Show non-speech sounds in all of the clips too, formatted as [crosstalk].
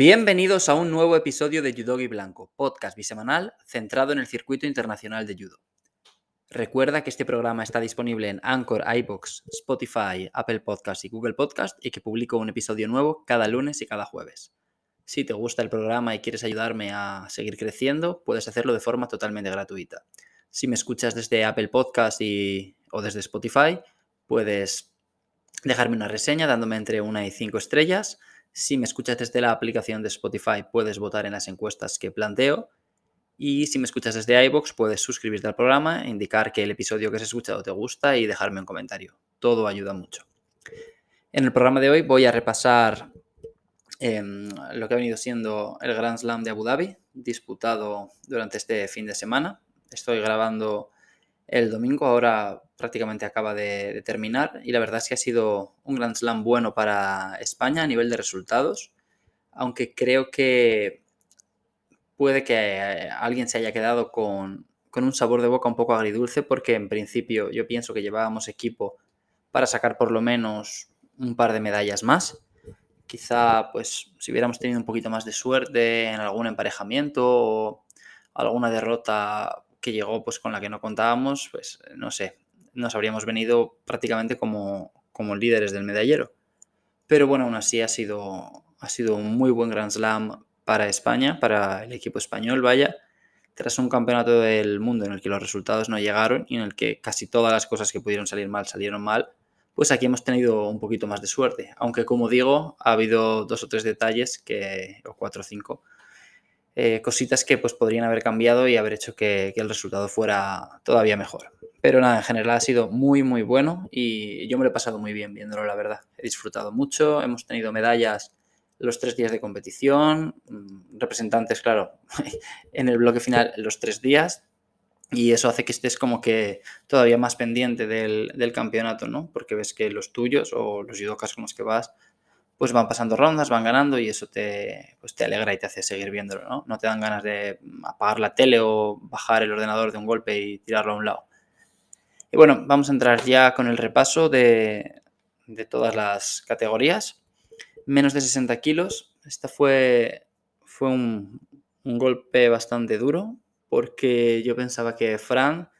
Bienvenidos a un nuevo episodio de Judogi Blanco, podcast bisemanal centrado en el circuito internacional de judo. Recuerda que este programa está disponible en Anchor, iBox, Spotify, Apple Podcast y Google Podcast y que publico un episodio nuevo cada lunes y cada jueves. Si te gusta el programa y quieres ayudarme a seguir creciendo, puedes hacerlo de forma totalmente gratuita. Si me escuchas desde Apple Podcast y, o desde Spotify, puedes dejarme una reseña dándome entre una y cinco estrellas si me escuchas desde la aplicación de Spotify, puedes votar en las encuestas que planteo. Y si me escuchas desde iBox, puedes suscribirte al programa, indicar que el episodio que has escuchado te gusta y dejarme un comentario. Todo ayuda mucho. En el programa de hoy voy a repasar em, lo que ha venido siendo el Grand Slam de Abu Dhabi, disputado durante este fin de semana. Estoy grabando el domingo, ahora prácticamente acaba de, terminar y la verdad es que ha sido un Grand Slam bueno para España a nivel de resultados, aunque creo que puede que eh, alguien se haya quedado con, un sabor de boca un poco agridulce porque en principio yo pienso que llevábamos equipo para sacar por lo menos un par de medallas más. Quizá pues si hubiéramos tenido un poquito más de suerte en algún emparejamiento o alguna derrota que llegó pues con la que no contábamos, pues no sé, nos habríamos venido prácticamente como, como líderes del medallero. Pero bueno, aún así ha sido, ha sido un muy buen Grand Slam para España, para el equipo español, vaya, tras un campeonato del mundo en el que los resultados no llegaron y en el que casi todas las cosas que pudieron salir mal salieron mal, pues aquí hemos tenido un poquito más de suerte. Aunque como digo, ha habido dos o tres detalles que, o cuatro o cinco, eh, cositas que pues podrían haber cambiado y haber hecho que, el resultado fuera todavía mejor. Pero nada, en general ha sido muy, muy bueno y yo me lo he pasado muy bien viéndolo, la verdad. He disfrutado mucho, hemos tenido medallas los tres días de competición, mm, representantes, claro, [laughs] en el bloque final los tres días y eso hace que estés como que todavía más pendiente del, del campeonato, ¿no? Porque ves que los tuyos o los judokas con los que vas pues van pasando rondas, van ganando y eso te, pues te alegra y te hace seguir viéndolo, ¿no? No te dan ganas de apagar la tele o bajar el ordenador de un golpe y tirarlo a un lado. Y bueno, vamos a entrar ya con el repaso de, todas las categorías. Menos de 60 kilos. Esta fue, fue un, golpe bastante duro porque yo pensaba que Fran,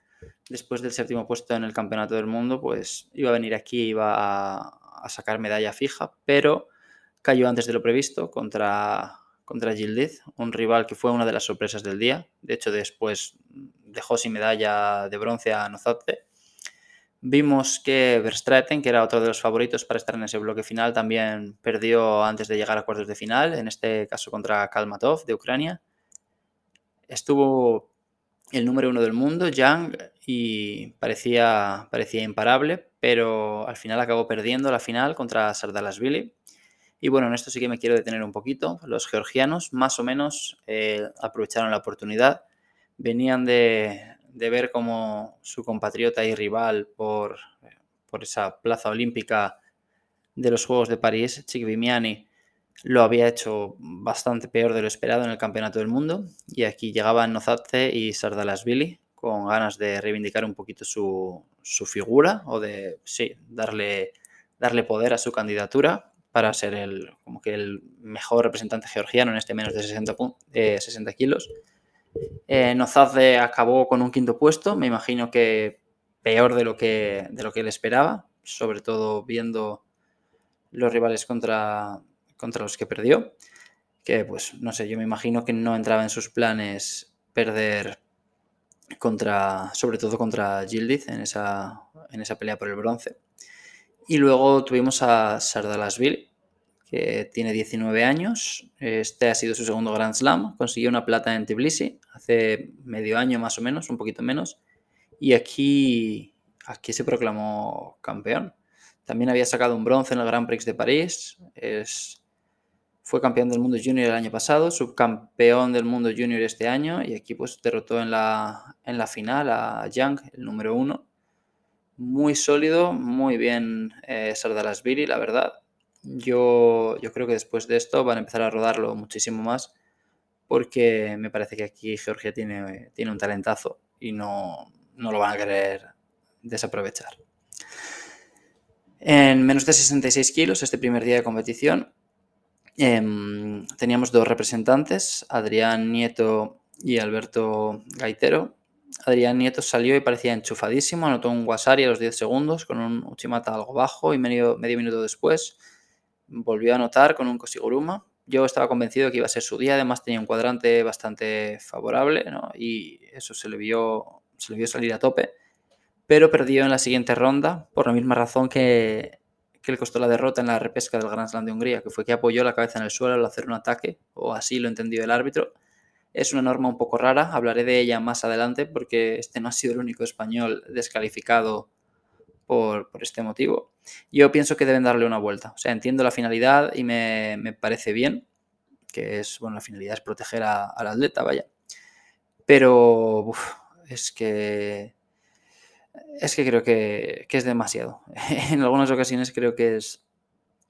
después del séptimo puesto en el Campeonato del Mundo, pues iba a venir aquí, iba a, a sacar medalla fija, pero cayó antes de lo previsto contra, contra Gildiz, un rival que fue una de las sorpresas del día. De hecho, después dejó sin medalla de bronce a Nozatze Vimos que Verstraeten, que era otro de los favoritos para estar en ese bloque final, también perdió antes de llegar a cuartos de final, en este caso contra Kalmatov de Ucrania. Estuvo el número uno del mundo, Yang, y parecía, parecía imparable, pero al final acabó perdiendo la final contra Sardalasvili. Y bueno, en esto sí que me quiero detener un poquito. Los georgianos más o menos eh, aprovecharon la oportunidad. Venían de, de ver cómo su compatriota y rival por, por esa plaza olímpica de los Juegos de París, Vimiani, lo había hecho bastante peor de lo esperado en el Campeonato del Mundo y aquí llegaban Nozatze y Sardalasvili con ganas de reivindicar un poquito su, su, figura o de sí, darle, darle poder a su candidatura para ser el, como que el mejor representante georgiano en este menos de 60, 60 kilos. Eh, acabó con un quinto puesto, me imagino que peor de lo que, de lo que él esperaba, sobre todo viendo los rivales contra, contra los que perdió. Que pues no sé, yo me imagino que no entraba en sus planes perder contra, sobre todo contra Gildiz en esa, en esa pelea por el bronce. Y luego tuvimos a Sardalasville, que tiene 19 años. Este ha sido su segundo Grand Slam. Consiguió una plata en Tbilisi hace medio año más o menos, un poquito menos. Y aquí, aquí se proclamó campeón. También había sacado un bronce en el Grand Prix de París. Es, fue campeón del mundo junior el año pasado, subcampeón del mundo junior este año. Y aquí pues derrotó en la, en la final a Young, el número uno. Muy sólido, muy bien eh, Sardalasvili, la verdad yo, yo creo que después de esto van a empezar a rodarlo muchísimo más porque me parece que aquí Georgia tiene, tiene un talentazo y no, no lo van a querer desaprovechar. En menos de 66 kilos, este primer día de competición, Em, teníamos dos representantes, Adrián Nieto y Alberto Gaitero. Adrián Nieto salió y parecía enchufadísimo, anotó un Wasari a los 10 segundos con un Uchimata algo bajo y medio, minuto después volvió a anotar con un Kosiguruma. Yo estaba convencido de que iba a ser su día, además tenía un cuadrante bastante favorable y eso se le, vio, se le vio salir a tope, pero perdió en la siguiente ronda por la misma razón que, que le costó la derrota en la repesca del Grand Slam de Hungría, que fue que apoyó la cabeza en el suelo al hacer un ataque, o así lo entendió el árbitro. Es una norma un poco rara, hablaré de ella más adelante porque este no ha sido el único español descalificado por, este motivo. Yo pienso que deben darle una vuelta. O sea, entiendo la finalidad y me, parece bien, que es, bueno, la finalidad es proteger al atleta, vaya. Pero es que es que creo que, es demasiado. [laughs] en algunas ocasiones creo que es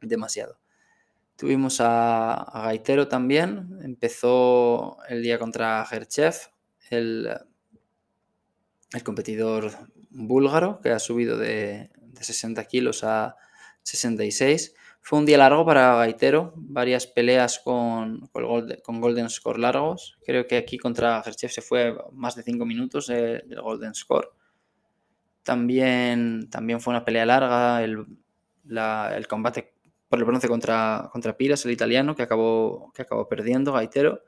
demasiado. Tuvimos a, Gaitero también. Empezó el día contra Gerchev, el, el competidor búlgaro, que ha subido de, 60 kilos a 66. Fue un día largo para Gaitero, varias peleas con, con, Golden Score largos. Creo que aquí contra Gerchev se fue más de 5 minutos del Golden Score. También, también fue una pelea larga el, combate por el bronce contra, contra Piras, el italiano, que acabó, que acabó perdiendo, Gaitero.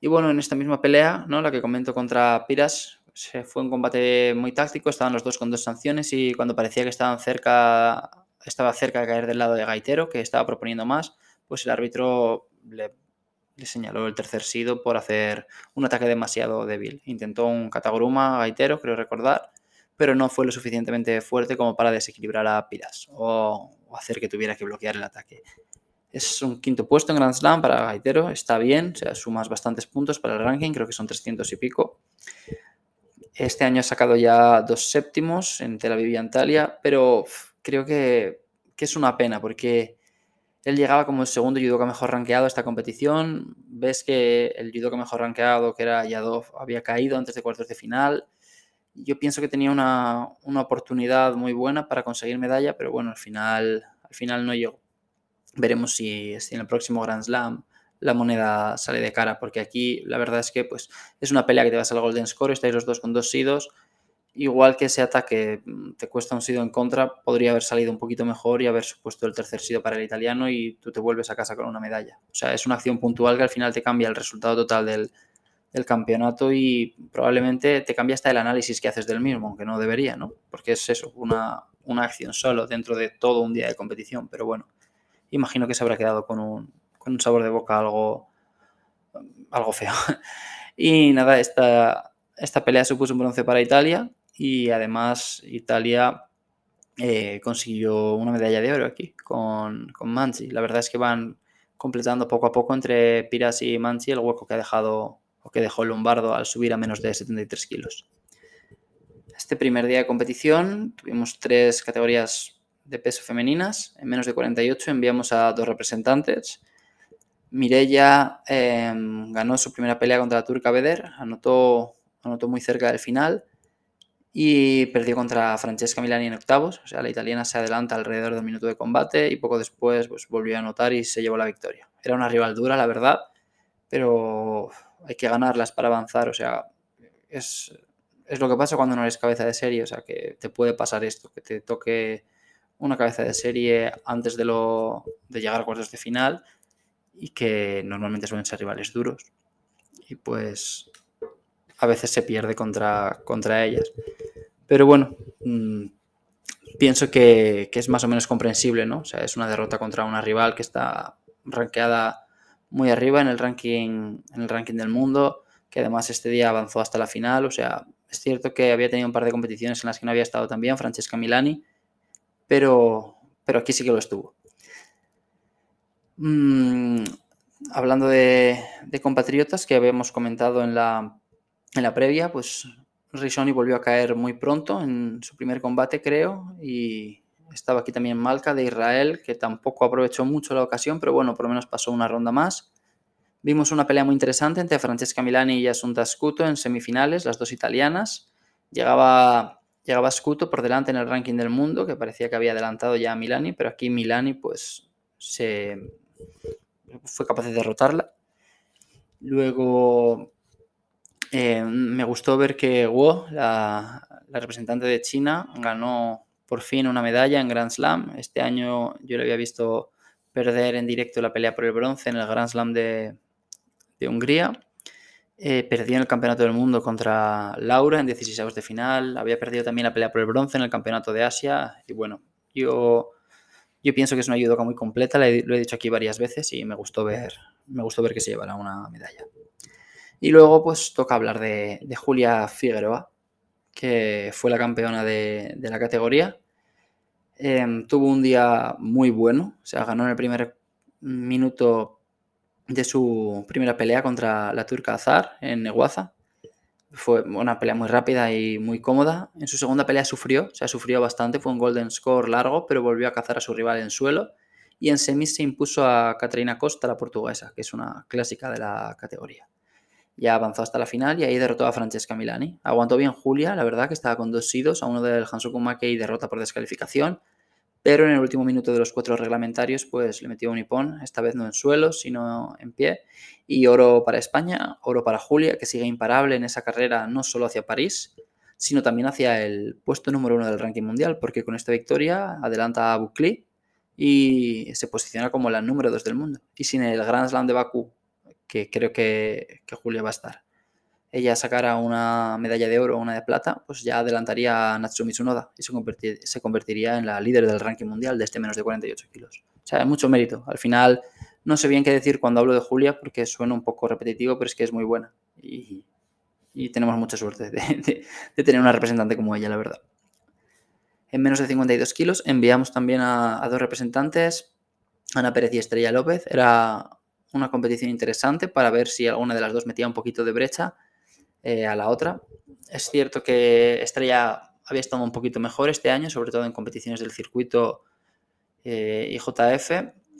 Y bueno, en esta misma pelea, ¿no? la que comento contra Piras, se fue un combate muy táctico, estaban los dos con dos sanciones y cuando parecía que estaban cerca, estaba cerca de caer del lado de Gaitero, que estaba proponiendo más, pues el árbitro le, señaló el tercer sido por hacer un ataque demasiado débil. Intentó un cataguruma Gaitero, creo recordar, pero no fue lo suficientemente fuerte como para desequilibrar a Piras o, hacer que tuviera que bloquear el ataque. Es un quinto puesto en Grand Slam para Gaitero, está bien, o sea, sumas bastantes puntos para el ranking, creo que son 300 y pico. Este año ha sacado ya dos séptimos en Tel Aviv y Antalya, pero creo que, es una pena porque él llegaba como el segundo judoka mejor rankeado a esta competición. Ves que el judoka mejor rankeado, que era Yadov, había caído antes de cuartos de final yo pienso que tenía una, oportunidad muy buena para conseguir medalla, pero bueno, al final, al final no llegó. Veremos si, en el próximo Grand Slam la moneda sale de cara, porque aquí la verdad es que pues, es una pelea que te vas al Golden Score, estáis los dos con dos sidos. Igual que ese ataque mm, te cuesta un sido en contra, podría haber salido un poquito mejor y haber supuesto el tercer sido para el italiano y tú te vuelves a casa con una medalla. O sea, es una acción puntual que al final te cambia el resultado total del, el campeonato y probablemente te cambia hasta el análisis que haces del mismo, aunque no debería, ¿no? Porque es eso, una, una acción solo dentro de todo un día de competición, pero bueno, imagino que se habrá quedado con un, con un sabor de boca algo, algo feo. [laughs] Y nada, esta, esta pelea supuso un bronce para Italia y además Italia eh, consiguió una medalla de oro aquí con, con Manchi. La verdad es que van completando poco a poco entre Piras y Manchi el hueco que ha dejado o que dejó Lombardo al subir a menos de 73 kilos. Este primer día de competición tuvimos tres categorías de peso femeninas. En menos de 48 enviamos a dos representantes. Mirella em, ganó su primera pelea contra la turca Beder, anotó, anotó muy cerca del final y perdió contra Francesca Milani en octavos. O sea, la italiana se adelanta alrededor de un minuto de combate y poco después pues, volvió a anotar y se llevó la victoria. Era una rival dura, la verdad, pero hay que ganarlas para avanzar, o sea, es, lo que pasa cuando no eres cabeza de serie, o sea, que te puede pasar esto, que te toque una cabeza de serie antes de, lo, de llegar a cuartos de final y que normalmente suelen ser rivales duros y pues a veces se pierde contra, contra ellas. Pero bueno, mm, pienso que, que, es más o menos comprensible, ¿no? O sea, es una derrota contra una rival que está rankeada muy arriba en el ranking, en el ranking del mundo, que además este día avanzó hasta la final. O sea, es cierto que había tenido un par de competiciones en las que no había estado también, Francesca Milani, pero, pero aquí sí que lo estuvo. Mm, hablando de, compatriotas que habíamos comentado en la, en la previa, pues Risoni volvió a caer muy pronto en su primer combate, creo, y, estaba aquí también Malca de Israel, que tampoco aprovechó mucho la ocasión, pero bueno, por lo menos pasó una ronda más. Vimos una pelea muy interesante entre Francesca Milani y Asunta Scuto en semifinales, las dos italianas. Llegaba, llegaba Scuto por delante en el ranking del mundo, que parecía que había adelantado ya a Milani, pero aquí Milani pues se, fue capaz de derrotarla. Luego eh, me gustó ver que Guo, la, representante de China, ganó por fin una medalla en Grand Slam. Este año yo le había visto perder en directo la pelea por el bronce en el Grand Slam de, Hungría. Eh, perdió en el Campeonato del Mundo contra Laura en 16 de final. Había perdido también la pelea por el bronce en el Campeonato de Asia. Y bueno, yo, yo pienso que es una judoka muy completa, lo he dicho aquí varias veces y me gustó ver, me gustó ver que se llevará una medalla. Y luego pues toca hablar de, Julia Figueroa, que fue la campeona de, la categoría. Em, tuvo un día muy bueno, o sea, ganó en el primer minuto de su primera pelea contra la turca Azar en Neguaza. Fue una pelea muy rápida y muy cómoda. En su segunda pelea sufrió, o sea, sufrió bastante, fue un golden score largo, pero volvió a cazar a su rival en suelo. Y en semis se impuso a Catarina Costa, la portuguesa, que es una clásica de la categoría. Ya avanzó hasta la final y ahí derrotó a Francesca Milani. Aguantó bien Julia, la verdad que estaba con dos sidos, a uno del Hansoku y derrota por descalificación, pero en el último minuto de los cuatro reglamentarios pues le metió un hipón, esta vez no en suelo, sino en pie. Y oro para España, oro para Julia, que sigue imparable en esa carrera no solo hacia París, sino también hacia el puesto número uno del ranking mundial, porque con esta victoria adelanta a Bukli y se posiciona como la número dos del mundo. Y sin el Grand Slam de Bakú que creo que, Julia va a estar. Ella sacara una medalla de oro o una de plata, pues ya adelantaría a Natsumi Tsunoda y se, convertiría en la líder del ranking mundial de este menos de 48 kilos. O sea, hay mucho mérito. Al final, no sé bien qué decir cuando hablo de Julia porque suena un poco repetitivo, pero es que es muy buena. Y, tenemos mucha suerte de, tener una representante como ella, la verdad. En menos de 52 kilos enviamos también a dos representantes, Ana Pérez y Estrella López. Era una competición interesante para ver si alguna de las dos metía un poquito de brecha eh, a la otra. Es cierto que Estrella había estado un poquito mejor este año, sobre todo en competiciones del circuito eh, IJF.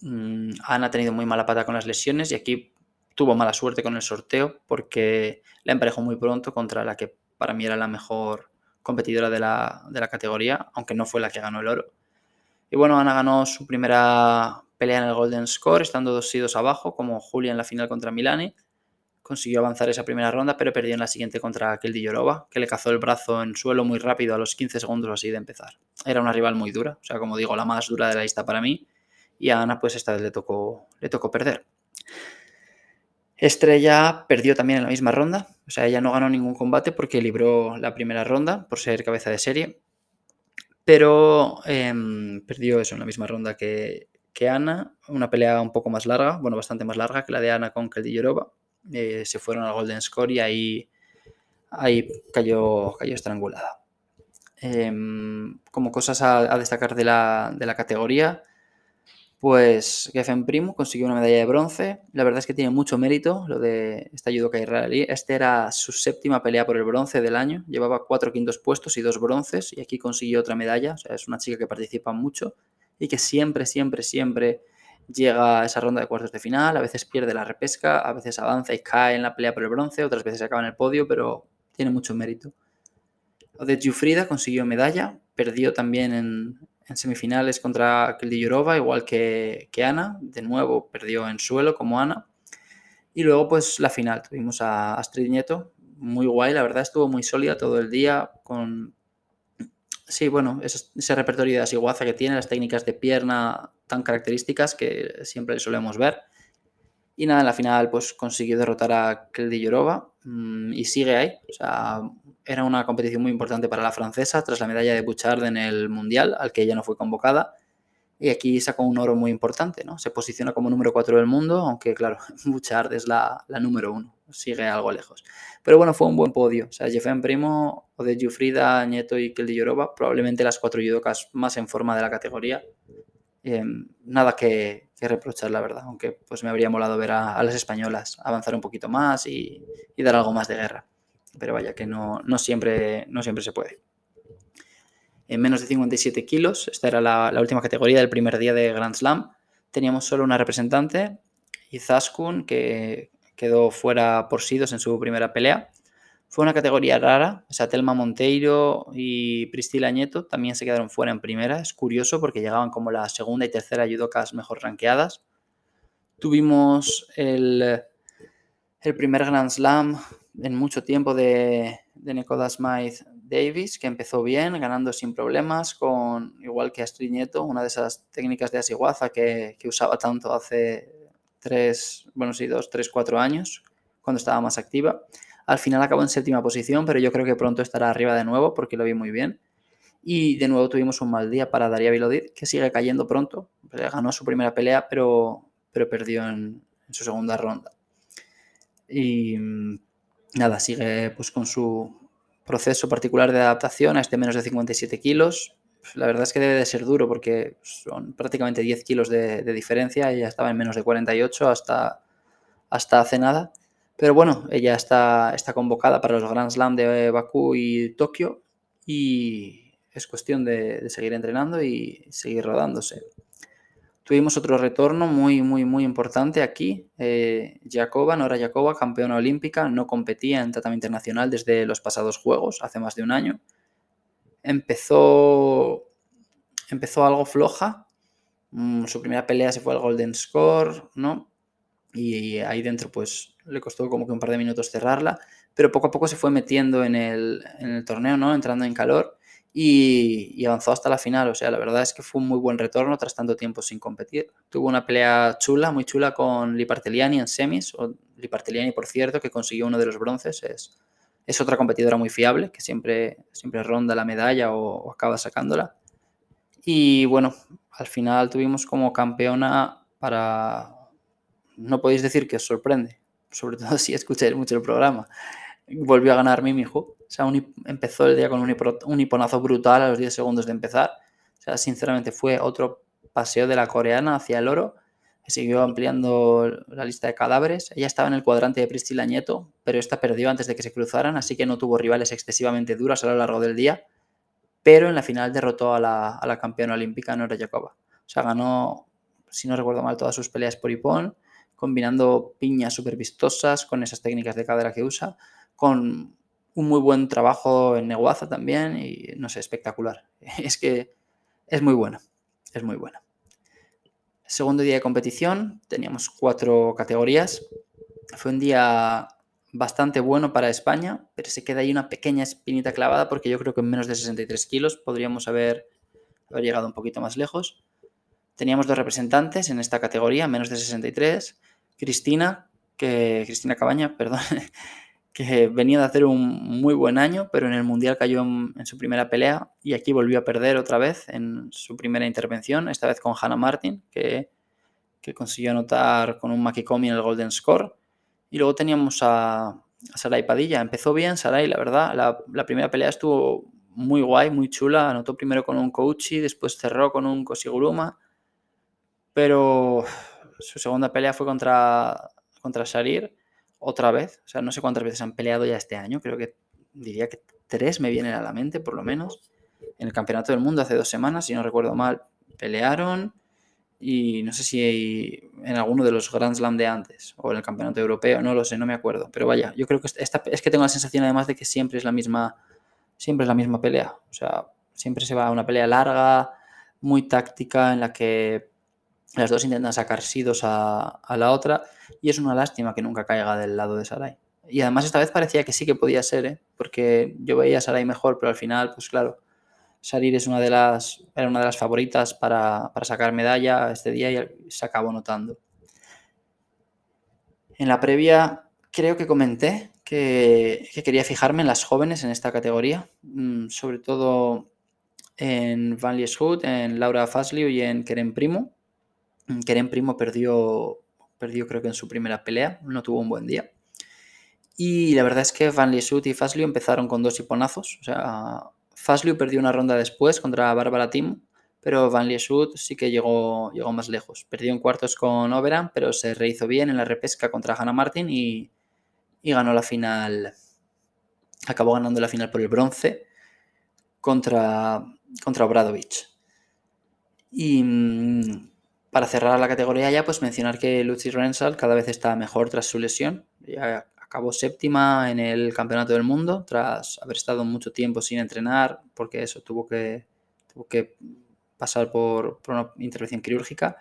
Mm, Ana ha tenido muy mala pata con las lesiones y aquí tuvo mala suerte con el sorteo porque la emparejó muy pronto contra la que para mí era la mejor competidora de la, de la categoría, aunque no fue la que ganó el oro. Y bueno, Ana ganó su primera pelea en el Golden Score, estando dos sidos abajo, como Julia en la final contra Milani. Consiguió avanzar esa primera ronda, pero perdió en la siguiente contra Kelly Yorova, que le cazó el brazo en suelo muy rápido a los 15 segundos así de empezar. Era una rival muy dura, o sea, como digo, la más dura de la lista para mí. Y a Ana, pues esta vez le tocó, le tocó perder. Estrella perdió también en la misma ronda, o sea, ella no ganó ningún combate porque libró la primera ronda por ser cabeza de serie, pero em, perdió eso en la misma ronda que, que Ana, una pelea un poco más larga, bueno, bastante más larga que la de Ana con Kelly Eh, se fueron al Golden Score y ahí, ahí cayó, cayó estrangulada. Em, como cosas a, destacar de la, de la, categoría, pues Geffen Primo consiguió una medalla de bronce. La verdad es que tiene mucho mérito lo de esta judoka israelí. Este era su séptima pelea por el bronce del año. Llevaba cuatro quintos puestos y dos bronces y aquí consiguió otra medalla. O sea, es una chica que participa mucho y que siempre, siempre, siempre llega a esa ronda de cuartos de final, a veces pierde la repesca, a veces avanza y cae en la pelea por el bronce, otras veces acaba en el podio, pero tiene mucho mérito. Odette Jufrida consiguió medalla, perdió también en, semifinales contra Kelly Yurova, igual que, que, Ana, de nuevo perdió en suelo como Ana. Y luego pues la final, tuvimos a Astrid Nieto, muy guay, la verdad estuvo muy sólida todo el día, con Sí, bueno, ese, repertorio de asiguaza que tiene, las técnicas de pierna tan características que siempre solemos ver. Y nada, en la final pues consiguió derrotar a Kelly Yorova mm, y sigue ahí. O sea, era una competición muy importante para la francesa tras la medalla de Bouchard en el Mundial, al que ella no fue convocada. Y aquí sacó un oro muy importante, ¿no? Se posiciona como número 4 del mundo, aunque claro, [laughs] Bouchard es la, la número 1, sigue algo lejos. Pero bueno, fue un buen podio. O sea, Jeffen Primo, Ode Jufrida, Nieto y Kelly Yorova, probablemente las cuatro judocas más en forma de la categoría. Em, nada que, reprochar, la verdad, aunque pues me habría molado ver a, las españolas avanzar un poquito más y, dar algo más de guerra. Pero vaya, que no, no, siempre, no siempre se puede en menos de 57 kilos. Esta era la, última categoría del primer día de Grand Slam. Teníamos solo una representante, Izaskun, que quedó fuera por Sidos en su primera pelea. Fue una categoría rara, o sea, Monteiro y Priscila Nieto también se quedaron fuera en primera. Es curioso porque llegaban como la segunda y tercera judocas mejor ranqueadas. Tuvimos el, primer Grand Slam en mucho tiempo de, de Nekoda Smythe Davis, que empezó bien, ganando sin problemas, con igual que Astrid Nieto, una de esas técnicas de asiguaza que, usaba tanto hace tres, bueno, sí, dos, tres, cuatro años, cuando estaba más activa. Al final acabó en séptima posición, pero yo creo que pronto estará arriba de nuevo porque lo vi muy bien. Y de nuevo tuvimos un mal día para Daria Vilodid, que sigue cayendo pronto. Ganó su primera pelea, pero, pero perdió en, en su segunda ronda. Y mm, nada, sigue pues con su proceso particular de adaptación a este menos de 57 kilos. La verdad es que debe de ser duro porque son prácticamente 10 kilos de, de diferencia. Ella estaba en menos de 48 hasta, hasta hace nada. Pero bueno, ella está, está convocada para los Grand Slam de Bakú y Tokio y es cuestión de seguir entrenando y seguir rodándose. Tuvimos otro retorno muy, muy, muy importante aquí. Eh, Jacoba, Nora Jacoba, campeona olímpica, no competía en tatami internacional desde los pasados Juegos, hace más de un año. Empezó, empezó algo floja. Mm, su primera pelea se fue al Golden Score, ¿no? Y ahí dentro, pues, le costó como que un par de minutos cerrarla. Pero poco a poco se fue metiendo en el, en el torneo, ¿no? Entrando en calor y, avanzó hasta la final. O sea, la verdad es que fue un muy buen retorno tras tanto tiempo sin competir. Tuvo una pelea chula, muy chula con Liparteliani en semis. O Liparteliani, por cierto, que consiguió uno de los bronces. Es, es otra competidora muy fiable que siempre, siempre ronda la medalla o, acaba sacándola. Y bueno, al final tuvimos como campeona para... No podéis decir que os sorprende, sobre todo [laughs] si escucháis mucho el programa. Volvió a ganar Mimi Hu o sea, empezó el día con un, hiponazo brutal a los 10 segundos de empezar. O sea, sinceramente fue otro paseo de la coreana hacia el oro. Siguió ampliando la lista de cadáveres. Ella estaba en el cuadrante de Priscila Nieto, pero esta perdió antes de que se cruzaran, así que no tuvo rivales excesivamente duras a lo largo del día. Pero en la final derrotó a la, a la campeona olímpica Nora Jacoba. O sea, ganó, si no recuerdo mal, todas sus peleas por hipón, combinando piñas súper vistosas con esas técnicas de cadera que usa, con un muy buen trabajo en Neguaza también y no sé, espectacular. [laughs] Es que es muy bueno, es muy bueno. Segundo día de competición, teníamos cuatro categorías. Fue un día bastante bueno para España, pero se queda ahí una pequeña espinita clavada porque yo creo que en menos de 63 kilos podríamos haber, haber llegado un poquito más lejos. Teníamos dos representantes en esta categoría, menos de 63. Cristina, que Cristina Cabaña, perdón, [laughs] que venía de hacer un muy buen año, pero en el Mundial cayó en, su primera pelea y aquí volvió a perder otra vez en su primera intervención, esta vez con Hannah Martin, que, que consiguió anotar con un Makikomi en el Golden Score. Y luego teníamos a, a Sarai Padilla. Empezó bien Sarai, la verdad. La, la, primera pelea estuvo muy guay, muy chula. Anotó primero con un Kouchi, después cerró con un Kosiguruma. Pero su segunda pelea fue contra, contra Sharir otra vez. O sea, no sé cuántas veces han peleado ya este año. Creo que diría que tres me vienen a la mente, por lo menos. En el Campeonato del Mundo hace dos semanas, si no recuerdo mal, pelearon. Y no sé si en alguno de los Grand Slam de antes o en el Campeonato Europeo, no lo sé, no me acuerdo. Pero vaya, yo creo que es que tengo la sensación además de que siempre es la misma, siempre es la misma pelea. O sea, siempre se va a una pelea larga, muy táctica, en la que las dos intentan sacar sidos a, a, la otra y es una lástima que nunca caiga del lado de Sarai. Y además esta vez parecía que sí que podía ser, ¿eh? porque yo veía a Sarai mejor, pero al final, pues claro, Sarir es una de las, era una de las favoritas para, para sacar medalla este día y se acabó notando. En la previa creo que comenté que, que quería fijarme en las jóvenes en esta categoría, mm, sobre todo en Van Lieshout, en Laura Fasliu y en Keren Primo Keren Primo perdió, perdió creo que en su primera pelea, no tuvo un buen día. Y la verdad es que Van Liesut y Fasliu empezaron con dos hiponazos. O sea, Fasliu perdió una ronda después contra Bárbara Tim, pero Van Liesut sí que llegó, llegó más lejos. Perdió en cuartos con Oberan, pero se rehizo bien en la repesca contra Hannah Martin y, y ganó la final. Acabó ganando la final por el bronce contra, contra Obradovich. Y mm, para cerrar la categoría ya, pues mencionar que Lucy Rensal cada vez está mejor tras su lesión. Ya acabó séptima en el Campeonato del Mundo tras haber estado mucho tiempo sin entrenar, porque eso tuvo que, tuvo que pasar por, una intervención quirúrgica.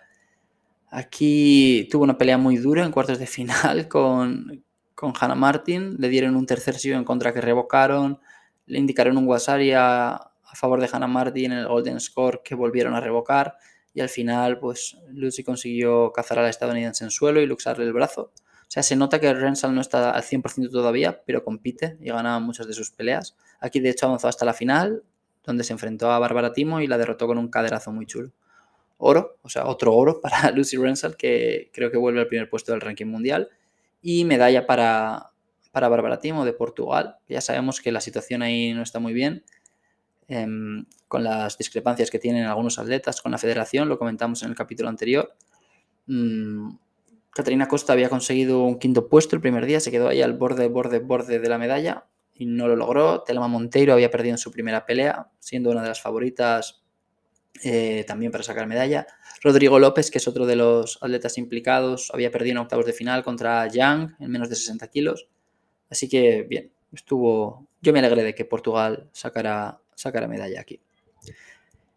Aquí tuvo una pelea muy dura en cuartos de final [laughs] con, con Hannah Martin. Le dieron un tercer sitio en contra que revocaron. Le indicaron un Wasari a, a favor de Hannah Martin en el Golden Score que volvieron a revocar. Y al final, pues Lucy consiguió cazar a la estadounidense en suelo y luxarle el brazo. O sea, se nota que Rensal no está al 100% todavía, pero compite y gana muchas de sus peleas. Aquí, de hecho, avanzó hasta la final, donde se enfrentó a Bárbara Timo y la derrotó con un caderazo muy chulo oro, o sea, otro oro [laughs] para Lucy Rensal, que creo que vuelve al primer puesto del ranking mundial, y medalla para, para Bárbara Timo de Portugal. Ya sabemos que la situación ahí no está muy bien, em, con las discrepancias que tienen algunos atletas con la federación, lo comentamos en el capítulo anterior. Mm, Catarina Costa había conseguido un quinto puesto el primer día, se quedó ahí al borde, borde, borde de la medalla y no lo logró. Telma Monteiro había perdido en su primera pelea, siendo una de las favoritas eh, también para sacar medalla. Rodrigo López, que es otro de los atletas implicados, había perdido en octavos de final contra Yang en menos de 60 kilos. Así que bien, estuvo. Yo me alegré de que Portugal sacara, sacara medalla aquí.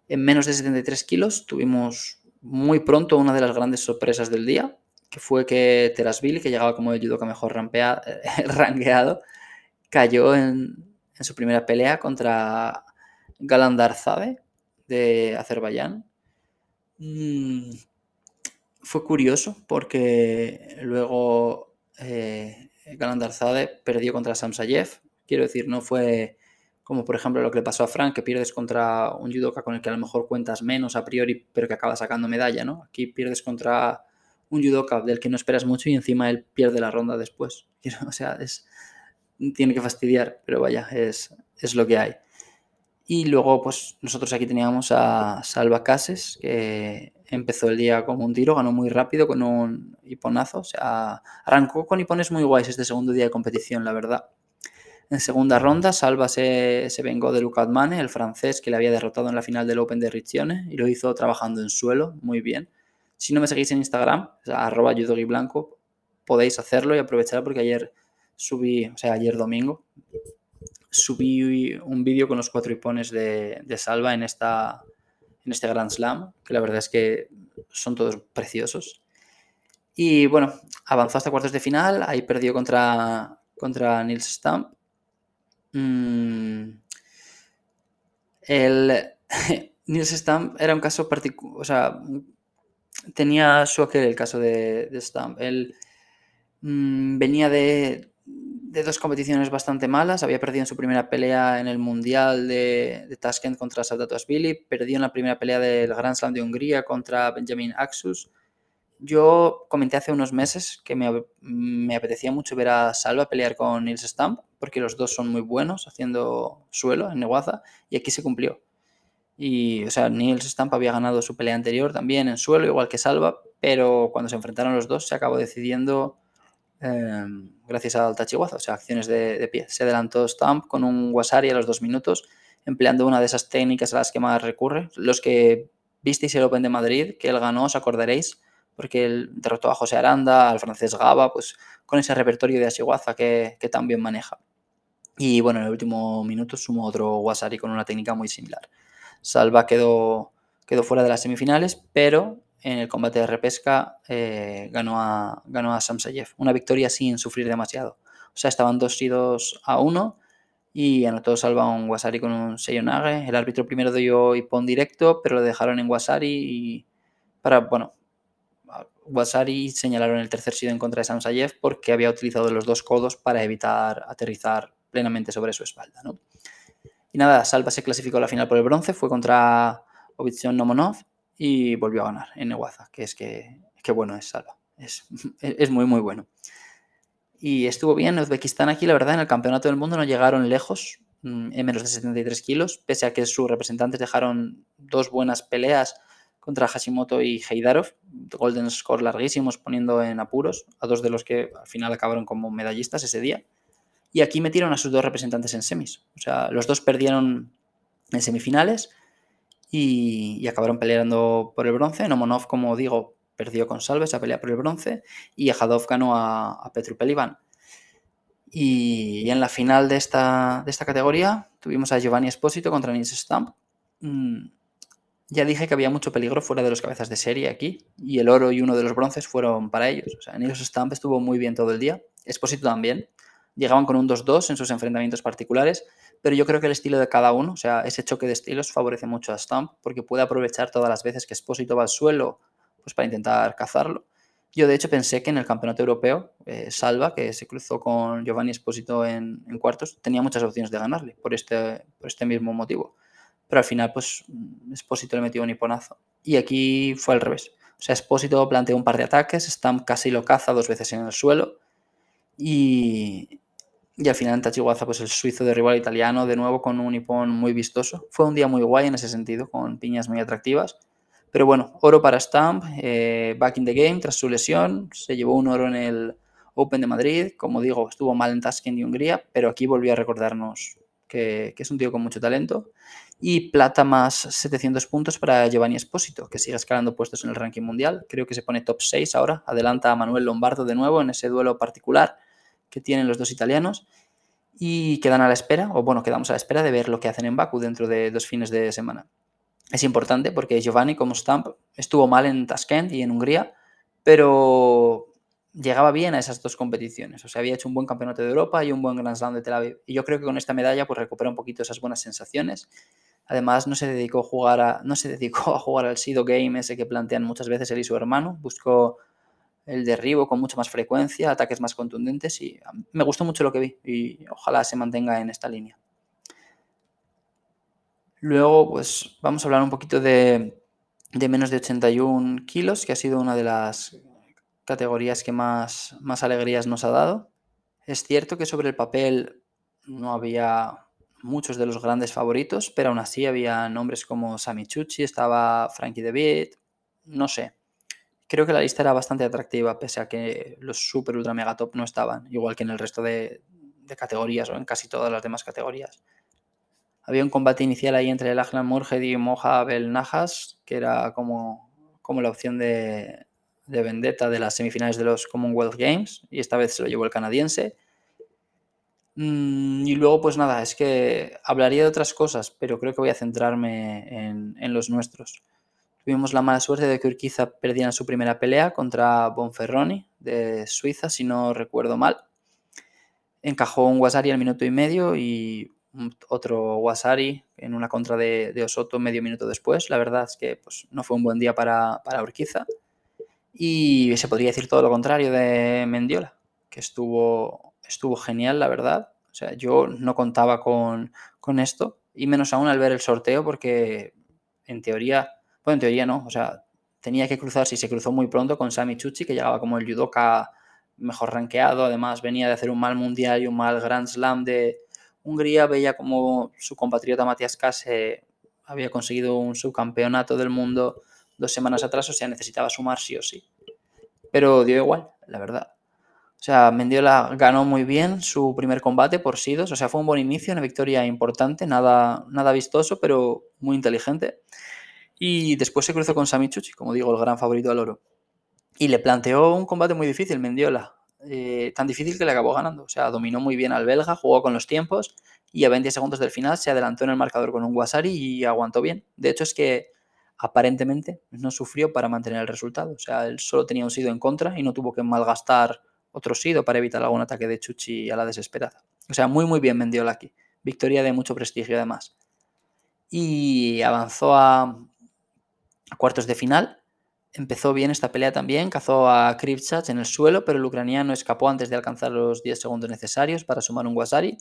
En menos de 73 kilos tuvimos muy pronto una de las grandes sorpresas del día, que fue que Terasvili, que llegaba como el judoka mejor rampea, [laughs] ranqueado, cayó en, su primera pelea contra Galandar Zabe, de Azerbaiyán. Mm, fue curioso porque luego eh, Galandarzade perdió contra Samsayev. Quiero decir, no fue como por ejemplo lo que le pasó a Frank, que pierdes contra un judoka con el que a lo mejor cuentas menos a priori, pero que acaba sacando medalla, ¿no? Aquí pierdes contra un judoka del que no esperas mucho y encima él pierde la ronda después. [laughs] O sea, es, tiene que fastidiar, pero vaya, es, es lo que hay. Y luego, pues nosotros aquí teníamos a Salva Cases, que empezó el día como un tiro, ganó muy rápido con un hiponazo. O sea, arrancó con hipones muy guays este segundo día de competición, la verdad. En segunda ronda, Salva se, vengó de Luca Admane, el francés que le había derrotado en la final del Open de Riccione, y lo hizo trabajando en suelo, muy bien. Si no me seguís en Instagram, o sea, arroba blanco, podéis hacerlo y aprovechar porque ayer subí, o sea, ayer domingo, subí un vídeo con los cuatro hipones de, Salva en, esta, en este Grand Slam, que la verdad es que son todos preciosos. Y bueno, avanzó hasta cuartos de final, ahí perdió contra, contra Nils Stamp. Mm, el, [laughs] Stamp era un caso particular, o sea, tenía su aquel el caso de, Stamp. Él mm, venía de, de dos competiciones bastante malas. Había perdido en su primera pelea en el Mundial de, de Tashkent contra Asvili, perdió en la primera pelea del Grand Slam de Hungría contra Benjamin Axus. Yo comenté hace unos meses que me, apetecía mucho ver a Salva pelear con Nils Stamp, porque los dos son muy buenos haciendo suelo en Neguaza, y aquí se cumplió. Y, o sea, Nils Stamp había ganado su pelea anterior también en suelo, igual que Salva, pero cuando se enfrentaron los dos se acabó decidiendo Em, gracias al tachiwaza, o sea, acciones de, pie. Se adelantó Stamp con un Wasari a los dos minutos, empleando una de esas técnicas a las que más recurre. Los que visteis el Open de Madrid, que él ganó, os acordaréis, porque él derrotó a José Aranda, al francés Gaba, pues con ese repertorio de Ashiwaza que, que tan bien maneja. Y bueno, en el último minuto sumó otro Wasari con una técnica muy similar. Salva quedó, quedó fuera de las semifinales, pero en el combate de repesca eh, ganó, a, ganó a Samsayev. Una victoria sin sufrir demasiado. O sea, estaban 2 y 2 a 1 y anotó Salva un Wasari con un Seyonage. El árbitro primero dio hipón directo, pero lo dejaron en Wasari y para, bueno, Wasari señalaron el tercer sido en contra de Samsayev porque había utilizado los dos codos para evitar aterrizar plenamente sobre su espalda. ¿no? Y nada, Salva se clasificó a la final por el bronce, fue contra Ovitsion Nomonov y volvió a ganar en Neguaza, que es que, que bueno es Salva. Es, [laughs] es, muy, muy bueno. Y estuvo bien Uzbekistán aquí, la verdad, en el Campeonato del Mundo no llegaron lejos, mm, en menos de 73 kilos, pese a que sus representantes dejaron dos buenas peleas contra Hashimoto y Heidarov, Golden Score larguísimos, poniendo en apuros a dos de los que al final acabaron como medallistas ese día. Y aquí metieron a sus dos representantes en semis. O sea, los dos perdieron en semifinales y, acabaron peleando por el bronce. Nomonov, como digo, perdió con Salves a pelea por el bronce y Ajadov ganó a, Petru Pelivan. Y, en la final de esta, de esta categoría tuvimos a Giovanni Esposito contra Nils Stamp. Mm, ya dije que había mucho peligro fuera de los cabezas de serie aquí, y el oro y uno de los bronces fueron para ellos. O sea, Nilos Stamp estuvo muy bien todo el día, Esposito también. Llegaban con un 2-2 en sus enfrentamientos particulares, pero yo creo que el estilo de cada uno, o sea, ese choque de estilos favorece mucho a Stamp porque puede aprovechar todas las veces que Esposito va al suelo pues para intentar cazarlo. Yo de hecho pensé que en el campeonato europeo, eh, Salva, que se cruzó con Giovanni Esposito en, en, cuartos, tenía muchas opciones de ganarle por este, por este mismo motivo pero al final, pues, Espósito le metió un hiponazo. Y aquí fue al revés. O sea, Espósito planteó un par de ataques, Stamp casi lo caza dos veces en el suelo. Y, y al final en Tachihuaza, pues el suizo de rival italiano, de nuevo con un hipón muy vistoso. Fue un día muy guay en ese sentido, con piñas muy atractivas. Pero bueno, oro para Stamp, eh, back in the game tras su lesión. Se llevó un oro en el Open de Madrid. Como digo, estuvo mal en Tashkent y Hungría, pero aquí volvió a recordarnos que es un tío con mucho talento y plata más 700 puntos para Giovanni Espósito, que sigue escalando puestos en el ranking mundial. Creo que se pone top 6 ahora. Adelanta a Manuel Lombardo de nuevo en ese duelo particular que tienen los dos italianos. Y quedan a la espera, o bueno, quedamos a la espera de ver lo que hacen en Baku dentro de dos fines de semana. Es importante porque Giovanni, como Stamp, estuvo mal en Tashkent y en Hungría, pero llegaba bien a esas dos competiciones. O sea, había hecho un buen campeonato de Europa y un buen Grand Slam de Tel Aviv. Y yo creo que con esta medalla pues recupera un poquito esas buenas sensaciones Además, no se dedicó a jugar, a, no se dedicó a jugar al Sido Game ese que plantean muchas veces él y su hermano. Buscó el derribo con mucha más frecuencia, ataques más contundentes y me gustó mucho lo que vi y ojalá se mantenga en esta línea. Luego, pues vamos a hablar un poquito de, de menos de 81 kilos, que ha sido una de las categorías que más, más alegrías nos ha dado. Es cierto que sobre el papel no había muchos de los grandes favoritos, pero aún así había nombres como Sami Chuchi, estaba Frankie DeVitt, no sé. Creo que la lista era bastante atractiva, pese a que los super ultra mega top no estaban, igual que en el resto de, categorías o en casi todas las demás categorías. Había un combate inicial ahí entre el Ajlan Murhead y Moja Abel Najas, que era como, como la opción de, de vendetta de las semifinales de los Commonwealth Games, y esta vez se lo llevó el canadiense. Mm, y luego, pues nada, es que hablaría de otras cosas, pero creo que voy a centrarme en, los nuestros. Tuvimos la mala suerte de que Urquiza perdiera su primera pelea contra Bonferroni de Suiza, si no recuerdo mal. Encajó un Wasari al minuto y medio y otro Wasari en una contra de, Osoto medio minuto después. La verdad es que pues, no fue un buen día para, para Urquiza. Y se podría decir todo lo contrario de Mendiola, que estuvo estuvo genial, la verdad. O sea, yo no contaba con, esto, y menos aún al ver el sorteo, porque en teoría, bueno, en teoría no, o sea, tenía que cruzar, si se cruzó muy pronto con Sami Chuchi, que llegaba como el judoka mejor rankeado, además venía de hacer un mal mundial y un mal Grand Slam de Hungría, veía como su compatriota Matías Kase había conseguido un subcampeonato del mundo dos semanas atrás, o sea, necesitaba sumar sí o sí. Pero dio igual, la verdad. O sea, Mendiola ganó muy bien su primer combate por Sidos. O sea, fue un buen inicio, una victoria importante, nada, nada vistoso, pero muy inteligente. Y después se cruzó con Samichuchi, como digo, el gran favorito del oro. Y le planteó un combate muy difícil, Mendiola. Eh, tan difícil que le acabó ganando. O sea, dominó muy bien al belga, jugó con los tiempos y a 20 segundos del final se adelantó en el marcador con un Wasari y aguantó bien. De hecho, es que aparentemente no sufrió para mantener el resultado. O sea, él solo tenía un sido en contra y no tuvo que malgastar otro sido para evitar algún ataque de Chuchi a la desesperada. O sea, muy muy bien Mendiola aquí. Victoria de mucho prestigio además. Y avanzó a, cuartos de final. Empezó bien esta pelea también, cazó a Krivchach en el suelo, pero el ucraniano escapó antes de alcanzar los 10 segundos necesarios para sumar un Wasari.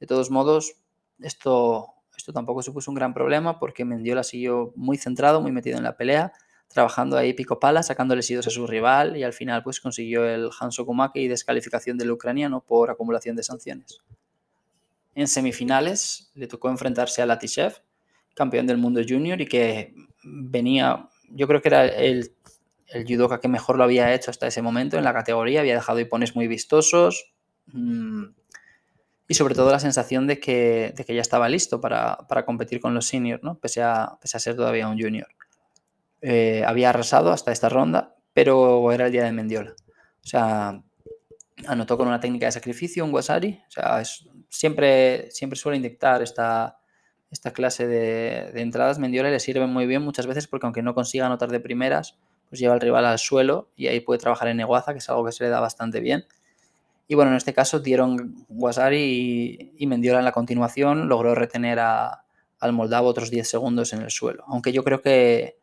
De todos modos, esto, esto tampoco supuso un gran problema porque Mendiola siguió muy centrado, muy metido en la pelea trabajando ahí pico pala, sacándole sidos a su rival y al final pues consiguió el Hanso Kumake y descalificación del ucraniano por acumulación de sanciones. En semifinales le tocó enfrentarse a Latishev, campeón del mundo junior y que venía, yo creo que era el, el judoka que mejor lo había hecho hasta ese momento en la categoría, había dejado hipones muy vistosos mmm, y sobre todo la sensación de que, ya estaba listo para, competir con los seniors, ¿no? pese a ser todavía un junior. Eh, había arrasado hasta esta ronda, pero era el día de Mendiola. O sea, anotó con una técnica de sacrificio, un Wasari. O sea, siempre, siempre suele inyectar esta, esta clase de, entradas Mendiola le sirve muy bien muchas veces porque aunque no consiga anotar de primeras, pues lleva al rival al suelo y ahí puede trabajar en Neguaza, que es algo que se le da bastante bien. Y bueno, en este caso dieron Guasari y, Mendiola en la continuación logró retener al Moldavo otros 10 segundos en el suelo. Aunque yo creo que,